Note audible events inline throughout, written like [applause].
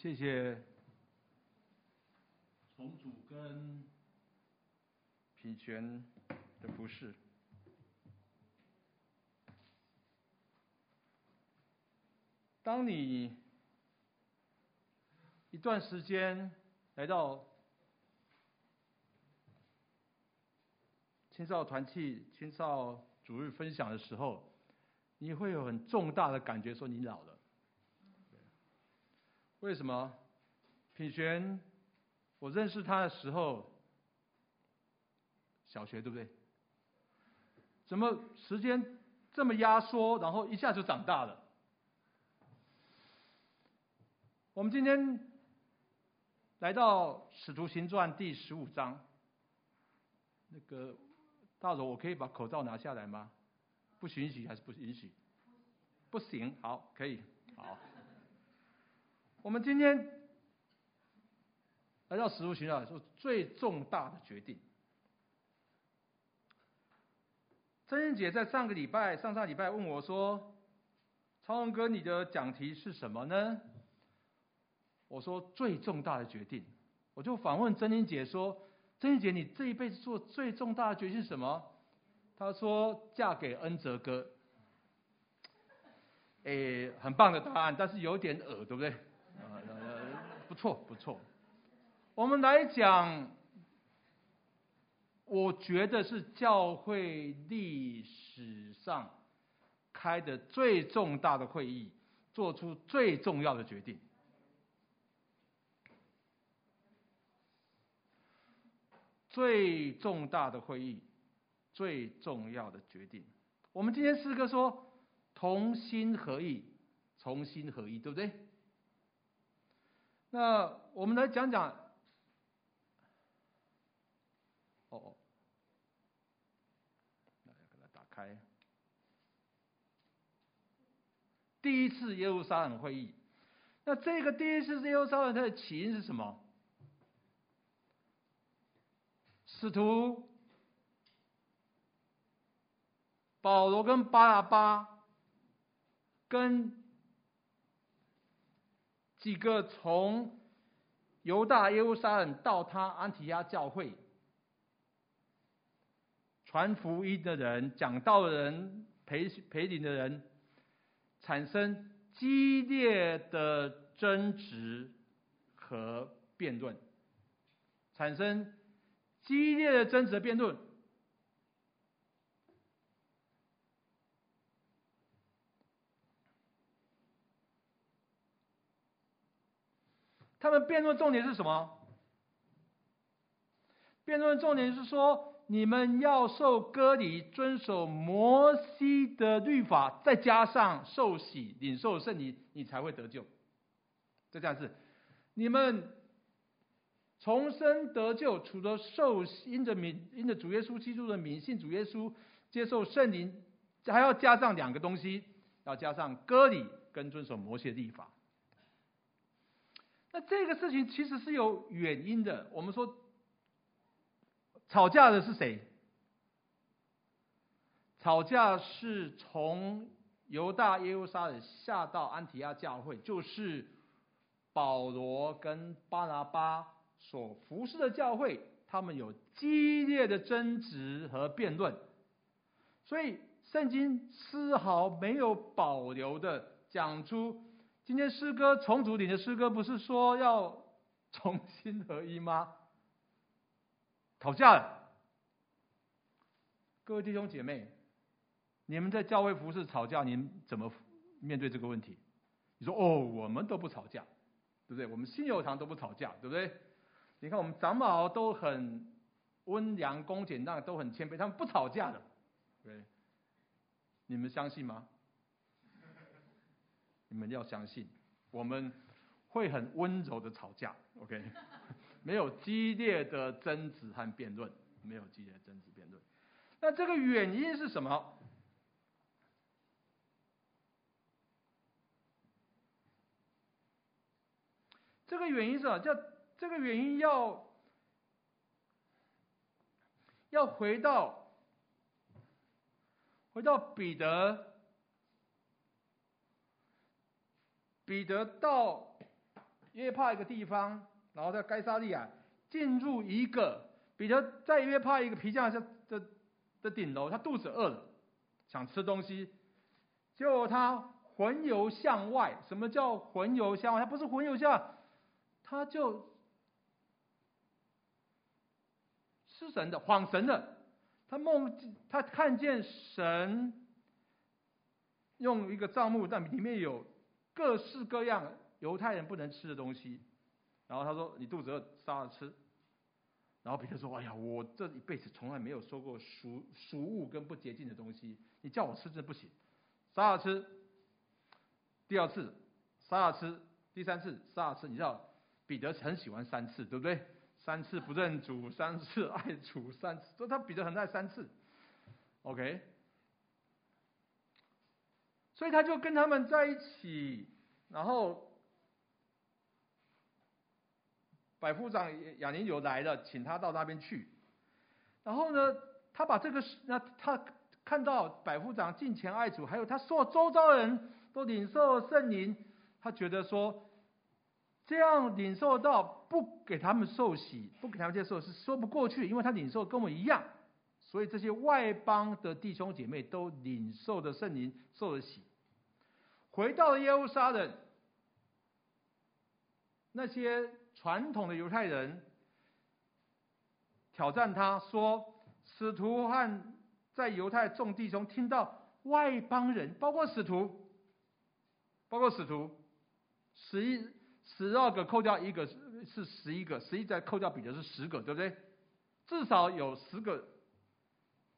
谢谢重组跟品璇的服侍。当你一段时间来到青少团契、青少主日分享的时候，你会有很重大的感觉，说你老了。为什么？品璇，我认识他的时候，小学对不对？怎么时间这么压缩，然后一下就长大了？我们今天来到《使徒行传》第十五章，那个大柔，我可以把口罩拿下来吗？不允许还是不允许？不行，好，可以，好。我们今天来到使徒行传，说最重大的决定。曾英姐在上个礼拜、上上礼拜问我说：“超龙哥，你的讲题是什么呢？”我说：“最重大的决定。”我就反问曾英姐说：“曾英姐，你这一辈子做最重大的决定是什么？”她说：“嫁给恩泽哥。”诶，很棒的答案，但是有点恶，对不对？错，不错。我们来讲，我觉得是教会历史上开的最重大的会议，做出最重要的决定。最重大的会议，最重要的决定。我们今天诗歌说同心合意，同心合意，对不对？那我们来讲讲，哦哦，来给它打开。第一次耶路撒冷会议，那这个第一次耶路撒冷它的起因是什么？使徒保罗跟巴拿巴跟。几个从犹大耶路撒冷到他安提阿教会传福音的人、讲道的人、陪陪领的人，产生激烈的争执和辩论，产生激烈的争执辩论。他们辩论重点是什么？辩论重点是说，你们要受割礼，遵守摩西的律法，再加上受洗、领受圣灵，你才会得救。就这样子，你们重生得救，除了受因着名因着主耶稣基督的名信主耶稣，接受圣灵，还要加上两个东西，要加上割礼跟遵守摩西的律法。那这个事情其实是有原因的。我们说，吵架的是谁？吵架是从犹大耶路撒冷下到安提阿教会，就是保罗跟巴拿巴所服侍的教会，他们有激烈的争执和辩论。所以圣经丝毫没有保留的讲出。今天诗歌重组里的诗歌不是说要重新合一吗？[laughs] 吵架了，各位弟兄姐妹，你们在教会服侍吵架，你们怎么面对这个问题？你说哦，我们都不吵架，对不对？我们新友堂都不吵架，对不对？你看我们长老都很温良恭俭让，都很谦卑，他们不吵架的，对，你们相信吗？你们要相信，我们会很温柔的吵架，OK？[laughs] 没有激烈的争执和辩论，没有激烈的争执辩论。那这个原因是什么？这个原因是什么？叫这个原因要要回到回到彼得。彼得到约帕一个地方，然后在该撒利亚进入一个彼得在约帕一个皮匠的的的顶楼，他肚子饿了，想吃东西，结果他魂游向外。什么叫魂游向外？他不是魂游向，他就失神的，恍神的。他梦，他看见神用一个帐幕，但里面有各式各样犹太人不能吃的东西。然后他说：“你肚子饿，杀了吃。”然后彼得说：“哎呀，我这一辈子从来没有说过俗俗物跟不洁净的东西，你叫我吃这不行，杀了吃。”第二次杀了吃，第三次杀了吃。你知道彼得很喜欢三次，对不对？三次不认主，三次爱主，三次，所以他彼得很爱三次。OK，所以他就跟他们在一起，然后百夫长亚尼有来了，请他到那边去。然后呢，他把这个事那他看到百夫长敬虔爱主，还有他所有周遭的人都领受圣灵，他觉得说。这样领受到不给他们受洗，不给他们接受是说不过去，因为他领受跟我一样，所以这些外邦的弟兄姐妹都领受的圣灵，受了洗，回到了耶路撒冷，那些传统的犹太人挑战他说，使徒和在犹太众弟兄听到外邦人，包括使徒，包括使徒，十一。十二个扣掉一个是十一个，十一再扣掉彼得是十个，对不对？至少有十个，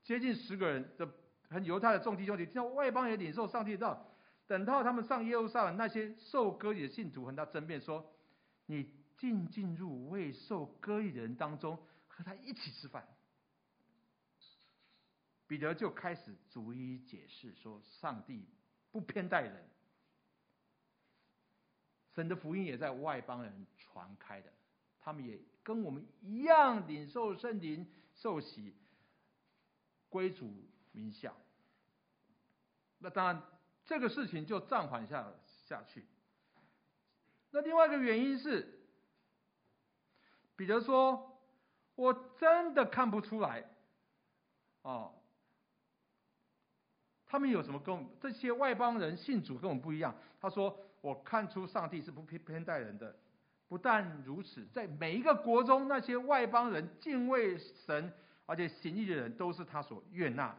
接近十个人的很犹太的众弟兄，你听到外邦人领受上帝的道，等到他们上耶路撒冷，那些受割礼的信徒和他争辩说：“你竟进入未受割礼的人当中和他一起吃饭。”彼得就开始逐一解释说：“上帝不偏待人。”神的福音也在外邦人传开的，他们也跟我们一样领受圣灵、受洗、归主名下。那当然，这个事情就暂缓下下去。那另外一个原因是，彼得说：“我真的看不出来，哦，他们有什么跟我们这些外邦人信主跟我们不一样。”他说。我看出上帝是不偏偏待人的，不但如此，在每一个国中，那些外邦人敬畏神而且行义的人，都是他所悦纳的。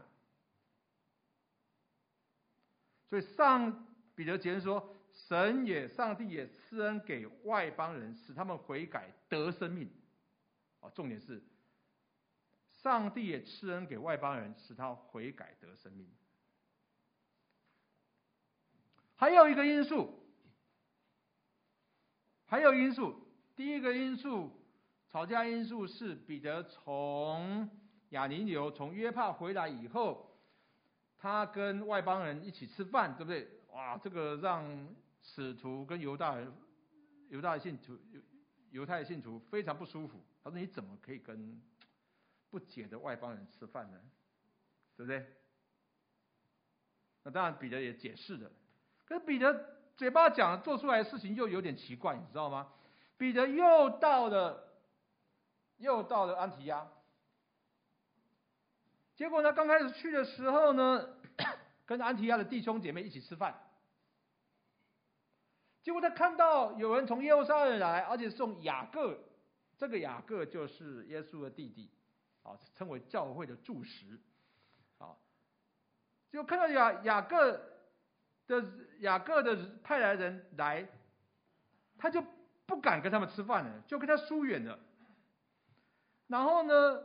所以上彼得结论说，神也上帝也赐恩给外邦人，使他们悔改得生命。啊，重点是，上帝也赐恩给外邦人，使他悔改得生命。还有一个因素。还有因素，第一个因素，吵架因素是彼得从亚尼流从约帕回来以后，他跟外邦人一起吃饭，对不对？哇，这个让使徒跟犹大人、犹大信徒、犹犹太信徒非常不舒服。他说：“你怎么可以跟不洁的外邦人吃饭呢？对不对？”那当然，彼得也解释了，可是彼得。嘴巴讲做出来的事情又有点奇怪，你知道吗？彼得又到了，又到了安提亚。结果呢，刚开始去的时候呢，[coughs] 跟安提亚的弟兄姐妹一起吃饭。结果他看到有人从耶路撒冷来，而且送雅各，这个雅各就是耶稣的弟弟，啊，称为教会的柱石，啊，就看到雅雅各。的雅各的派来人来，他就不敢跟他们吃饭了，就跟他疏远了。然后呢，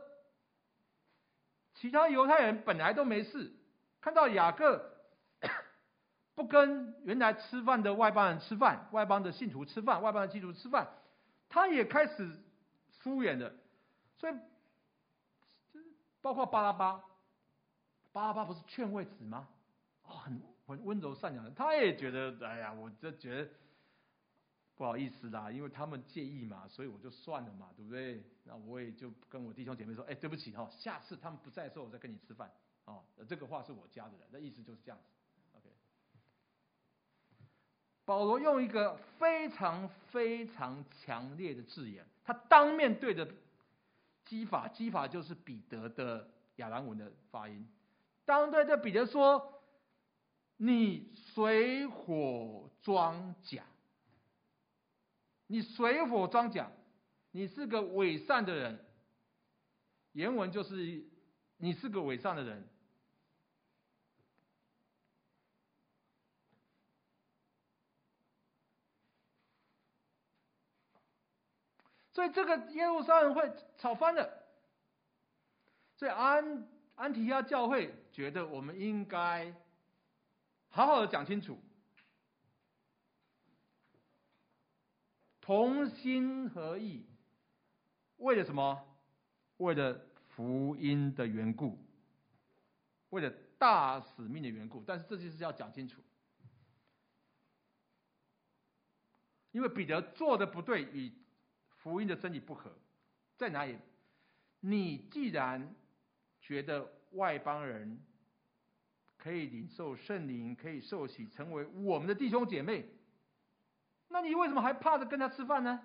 其他犹太人本来都没事，看到雅各不跟原来吃饭的外邦人吃饭，外邦的信徒吃饭，外邦的基督徒吃饭，他也开始疏远了。所以，包括巴拉巴，巴拉巴不是劝慰子吗？哦，很。很温柔善良的，他也觉得，哎呀，我就觉得不好意思啦，因为他们介意嘛，所以我就算了嘛，对不对？那我也就跟我弟兄姐妹说，哎，对不起哈，下次他们不在的时候，我再跟你吃饭啊。这个话是我家的人，那意思就是这样子。OK。保罗用一个非常非常强烈的字眼，他当面对着基法，基法就是彼得的亚兰文的发音，当对着彼得说：“你水火装甲，你水火装甲，你是个伪善的人。”原文就是：“你是个伪善的人。”所以这个耶路撒冷会吵翻了，所以安安提亚教会觉得我们应该好好的讲清楚，同心合意，为了什么？为了福音的缘故，为了大使命的缘故。但是这件事要讲清楚，因为彼得做的不对，与。福音的真理不合，在哪里？你既然觉得外邦人可以领受圣灵，可以受洗，成为我们的弟兄姐妹，那你为什么还怕着跟他吃饭呢？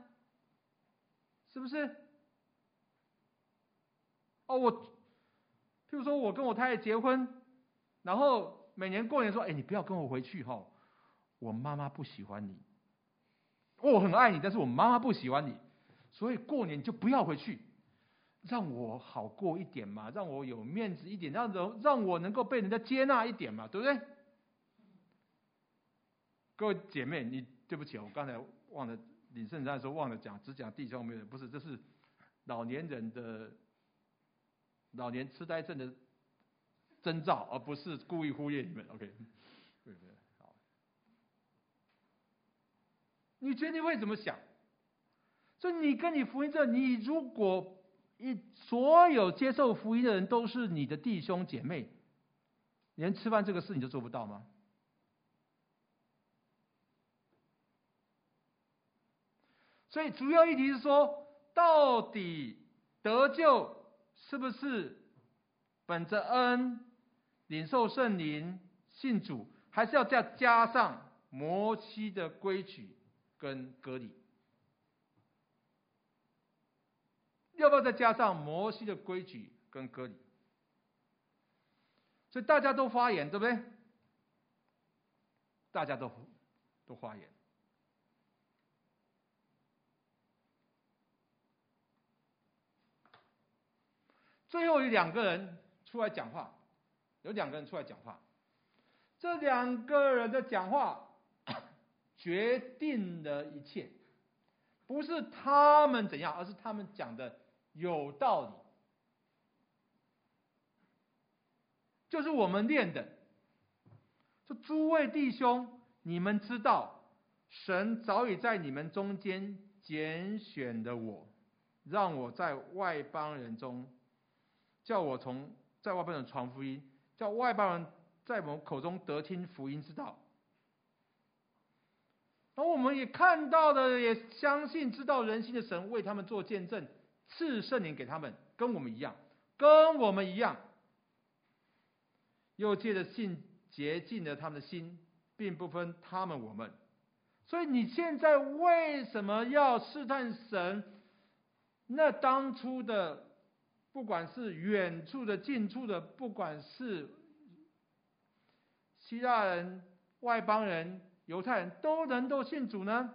是不是？哦，我，譬如说我跟我太太结婚，然后每年过年说，哎，你不要跟我回去哈，我妈妈不喜欢你。我很爱你，但是我妈妈不喜欢你。所以过年就不要回去，让我好过一点嘛，让我有面子一点，让人让我能够被人家接纳一点嘛，对不对？各位姐妹，你对不起，我刚才忘了领圣餐的时候忘了讲，只讲弟兄妹，不是，这是老年人的老年痴呆症的征兆，而不是故意忽略你们。OK，对对，好，你觉得你会怎么想？所以你跟你福音者，你如果一所有接受福音的人都是你的弟兄姐妹，连吃饭这个事你都做不到吗？所以主要议题是说，到底得救是不是本着恩领受圣灵信主，还是要再加上摩西的规矩跟割礼？要不要再加上摩西的规矩跟割礼？所以大家都发言，对不对？大家都都发言。最后有两个人出来讲话，有两个人出来讲话。这两个人的讲话 [coughs] 决定了一切，不是他们怎样，而是他们讲的。有道理，就是我们念的。说诸位弟兄，你们知道，神早已在你们中间拣选的我，让我在外邦人中，叫我从在外邦人传福音，叫外邦人在我们口中得听福音之道。而我们也看到的，也相信知道人心的神为他们做见证。赐圣灵给他们，跟我们一样，跟我们一样，又借着信洁净了他们的心，并不分他们我们。所以你现在为什么要试探神？那当初的，不管是远处的、近处的，不管是希腊人、外邦人、犹太人都能够信主呢？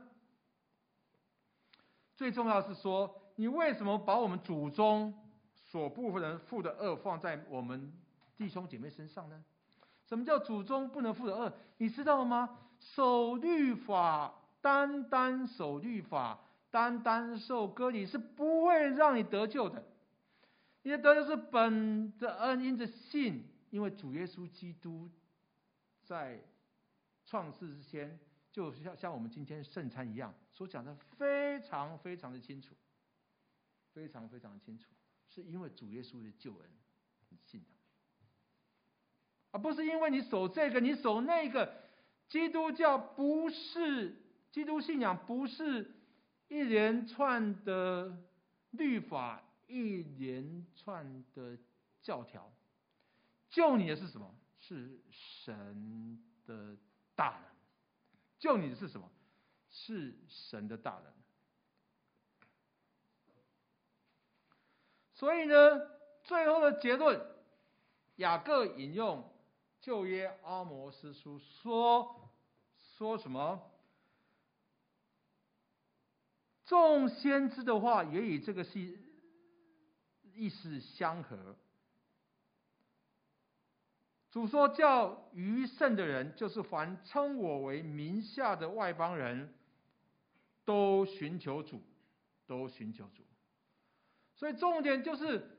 最重要是说。你为什么把我们祖宗所不能负的恶放在我们弟兄姐妹身上呢？什么叫祖宗不能负的恶？你知道吗？守律法，单单守律法，单单受割礼是不会让你得救的。你的得救是本着恩，因着信，因为主耶稣基督在创世之前，就像像我们今天圣餐一样，所讲的非常非常的清楚。非常非常的清楚，是因为主耶稣的救恩，你信他，而不是因为你守这个，你守那个。基督教不是基督信仰，不是一连串的律法，一连串的教条。救你的是什么？是神的大能，救你的是什么？是神的大能。所以呢，最后的结论，雅各引用旧约阿摩斯书说，说什么？众先知的话也与这个是意思相合。主说：“叫余剩的人，就是凡称我为名下的外邦人，都寻求主，都寻求主。”所以重点就是，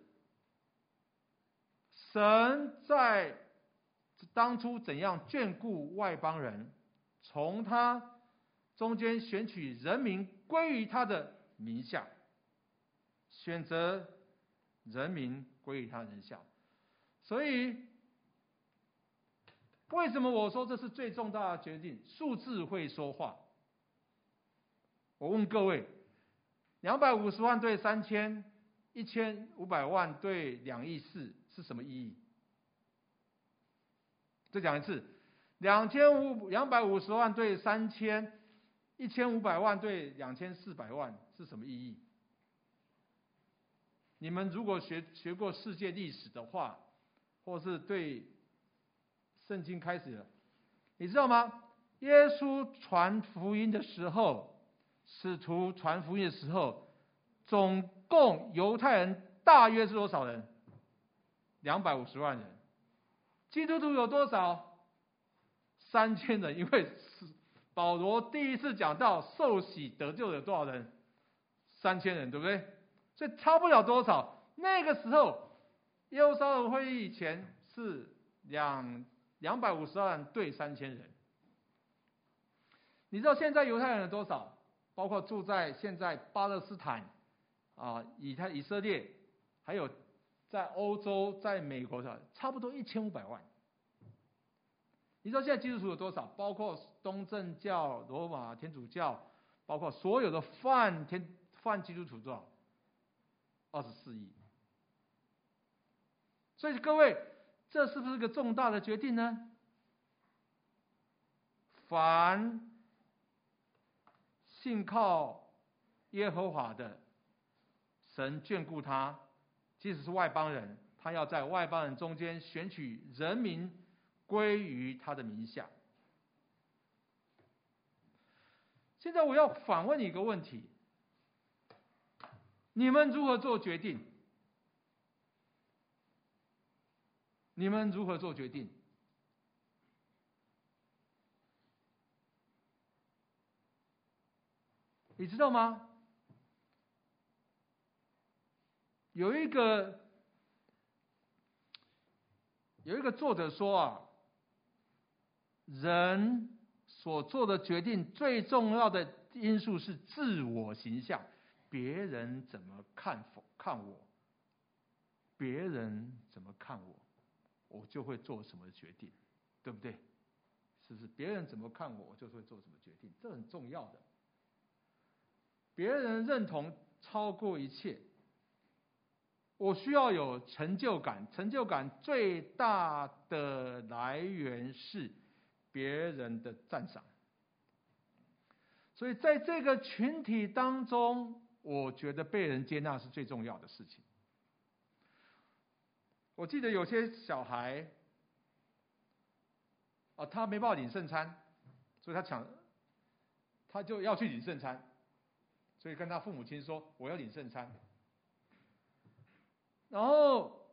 神在当初怎样眷顾外邦人，从他中间选取人民归于他的名下，选择人民归于他人下。所以，为什么我说这是最重大的决定？数字会说话。我问各位，两百五十万对三千。一千五百万对两亿四是什么意义？再讲一次，两千五两百五十万对三千，一千五百万对两千四百万是什么意义？你们如果学学过世界历史的话，或是对圣经开始，你知道吗？耶稣传福音的时候，使徒传福音的时候。总共犹太人大约是多少人？两百五十万人。基督徒有多少？三千人。因为是保罗第一次讲到受洗得救有多少人？三千人，对不对？所以差不了多少。那个时候，耶路撒冷会议以前是两两百五十万对三千人。你知道现在犹太人有多少？包括住在现在巴勒斯坦。啊，以他以色列，还有在欧洲、在美国的，差不多一千五百万。你知道现在基督徒有多少？包括东正教、罗马天主教，包括所有的泛天泛基督徒多少？二十四亿。所以各位，这是不是个重大的决定呢？凡信靠耶和华的。神眷顾他，即使是外邦人，他要在外邦人中间选取人民归于他的名下。现在我要反问你一个问题：你们如何做决定？你们如何做决定？你知道吗？有一个有一个作者说啊，人所做的决定最重要的因素是自我形象，别人怎么看否看我，别人怎么看我，我就会做什么决定，对不对？是不是？别人怎么看我，我就会做什么决定，这很重要的。别人认同超过一切。我需要有成就感，成就感最大的来源是别人的赞赏。所以在这个群体当中，我觉得被人接纳是最重要的事情。我记得有些小孩，啊，他没办法领圣餐，所以他抢，他就要去领圣餐，所以跟他父母亲说：“我要领圣餐。”然后，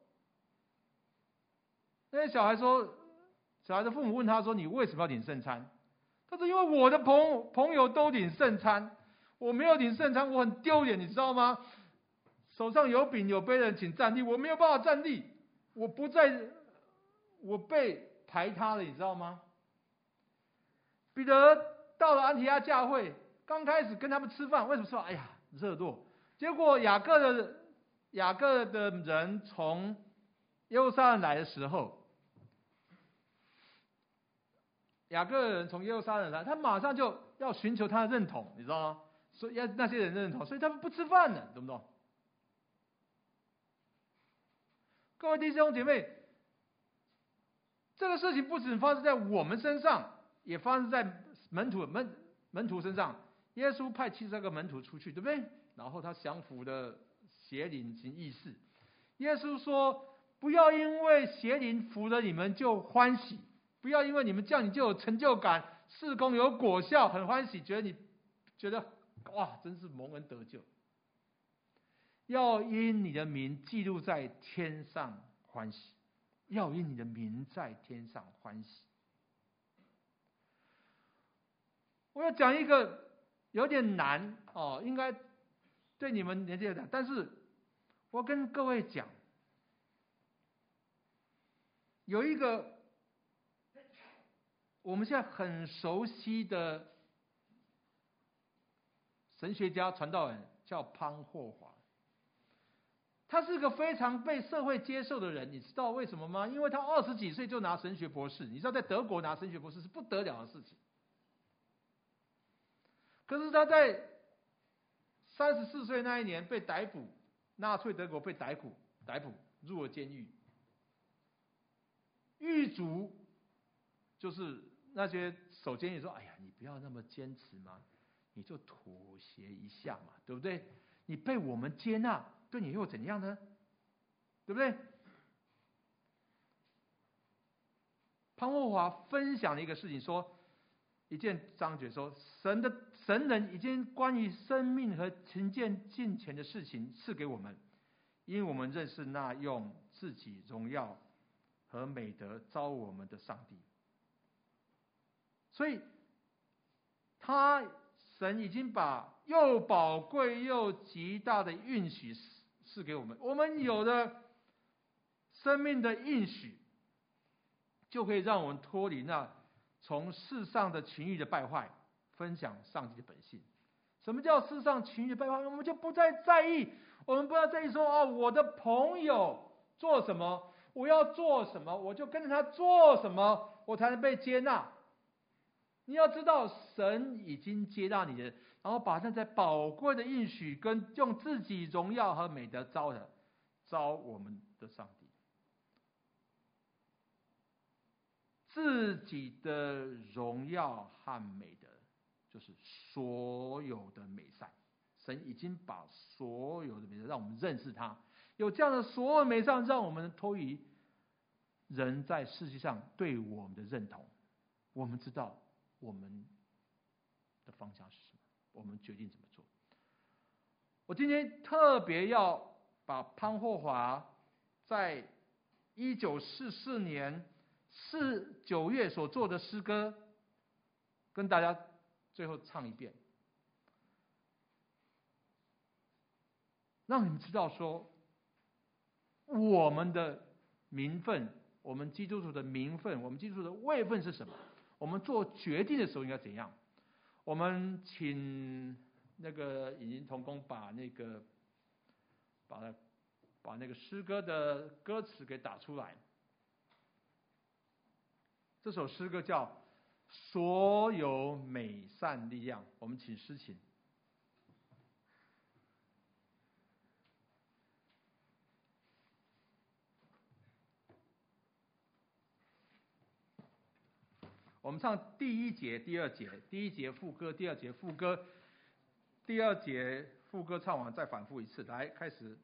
那些小孩说，小孩的父母问他说：“你为什么要领圣餐？”他说：“因为我的朋朋友都领圣餐，我没有领圣餐，我很丢脸，你知道吗？手上有饼有杯的人请站立，我没有办法站立，我不在，我被排他了，你知道吗？”彼得到了安提阿教会，刚开始跟他们吃饭，为什么说：“哎呀，热络。”结果雅各的。雅各的人从耶路撒冷来的时候，雅各的人从耶路撒冷来，他马上就要寻求他的认同，你知道吗？所以要那些人认同，所以他们不吃饭了，懂不懂？各位弟兄姐妹，这个事情不仅发生在我们身上，也发生在门徒门门徒身上，耶稣派七十二个门徒出去，对不对？然后他降服了邪灵行异事。耶稣说：“不要因为邪灵服了你们就欢喜，不要因为你们这样你就有成就感，事工有果效，很欢喜，觉得你觉得哇，真是蒙恩得救。要因你的名记录在天上欢喜，要因你的名在天上欢喜。”我要讲一个有点难哦，应该对你们年纪有点，但是我跟各位讲，有一个我们现在很熟悉的神学家传道人叫潘霍华，他是个非常被社会接受的人，你知道为什么吗？因为他二十几岁就拿神学博士，你知道在德国拿神学博士是不得了的事情。可是他在三十四岁那一年被逮捕，纳粹德国被逮捕，逮捕入了监狱。狱卒就是那些守监狱说：“哎呀，你不要那么坚持嘛，你就妥协一下嘛，对不对？你被我们接纳，对你又怎样呢？对不对？”潘霍华分享了一个事情，说一件章节说神的。神人已经关于生命和勤俭敬虔的事情赐给我们，因为我们认识那用自己荣耀和美德招我们的上帝。所以，他神已经把又宝贵又极大的应许赐给我们。我们有的生命的应许，就可以让我们脱离那从世上的情欲的败坏。分享上帝的本性，什么叫世上情欲败坏？我们就不再在意，我们不要在意说哦，我的朋友做什么，我要做什么，我就跟着他做什么，我才能被接纳。你要知道，神已经接纳你的，然后把那在宝贵的应许跟用自己荣耀和美德招的，招我们的上帝，自己的荣耀和美德。就是所有的美善，神已经把所有的美善让我们认识他，有这样的所有美善，让我们脱离人在世界上对我们的认同。我们知道我们的方向是什么，我们决定怎么做。我今天特别要把潘霍华在一九四四年四九月所做。的诗歌跟大家。最后唱一遍，让你们知道说，我们的名分，我们基督徒的名分，我们基督徒的位分是什么？我们做决定的时候应该怎样？我们请那个影音童工把那个，把把那个诗歌的歌词给打出来。这首诗歌叫。所有美善力量，我们请诗琴。我们唱第一节、第二节，第一节副歌，第二节副歌，第二节副歌唱完再反复一次，来开始。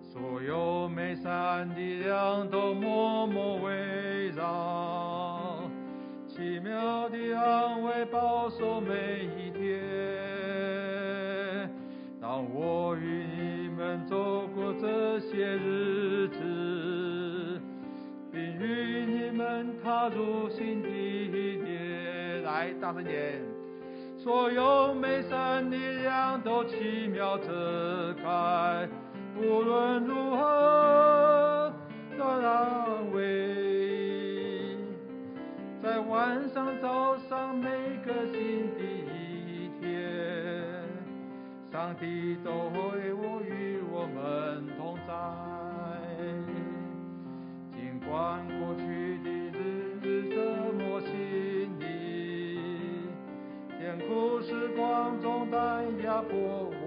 所有美善的量都默默围绕，奇妙的安慰保守每一天。当我与你们走过这些日们踏入新的一年，来大声点！所有美善力量都奇妙遮盖。无论如何的安慰，在晚上、早上每个新的一天，上帝都会与我们同在。poor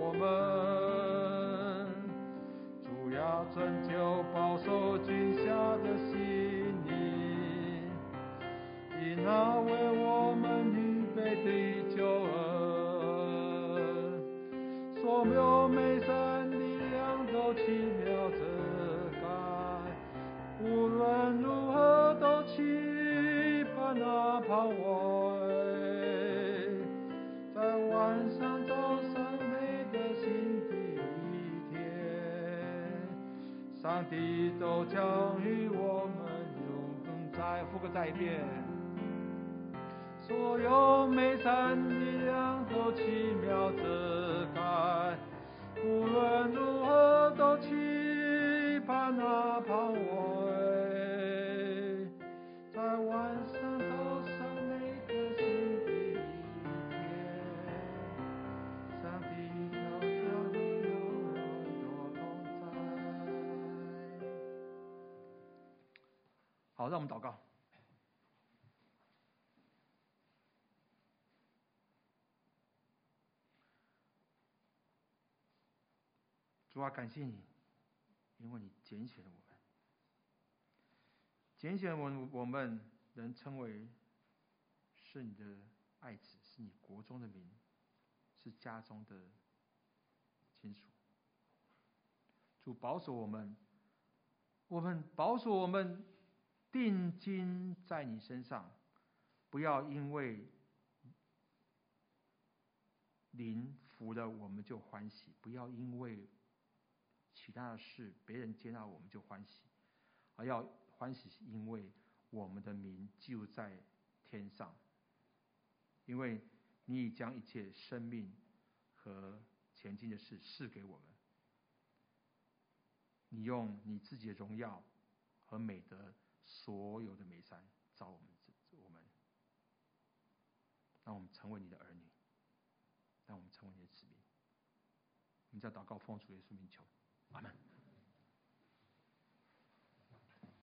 所有美善力量都奇妙遮盖，无论如何都期盼那盼望，在晚上早上每个新的一天，上帝都将与我们同在。好，让我们祷告。主啊，感谢你，因为你拣选了我们，拣选我们，我们能称为是你的爱子，是你国中的民，是家中的亲属。主保守我们，我们保守我们定睛在你身上，不要因为灵服了我们就欢喜，不要因为。其他的事，别人接纳我们就欢喜，而要欢喜是，因为我们的名就在天上。因为你已将一切生命和前进的事赐给我们，你用你自己的荣耀和美德，所有的美善造我们，我们，让我们成为你的儿女，让我们成为你的子民。我们在祷告奉主耶稣名求。阿门。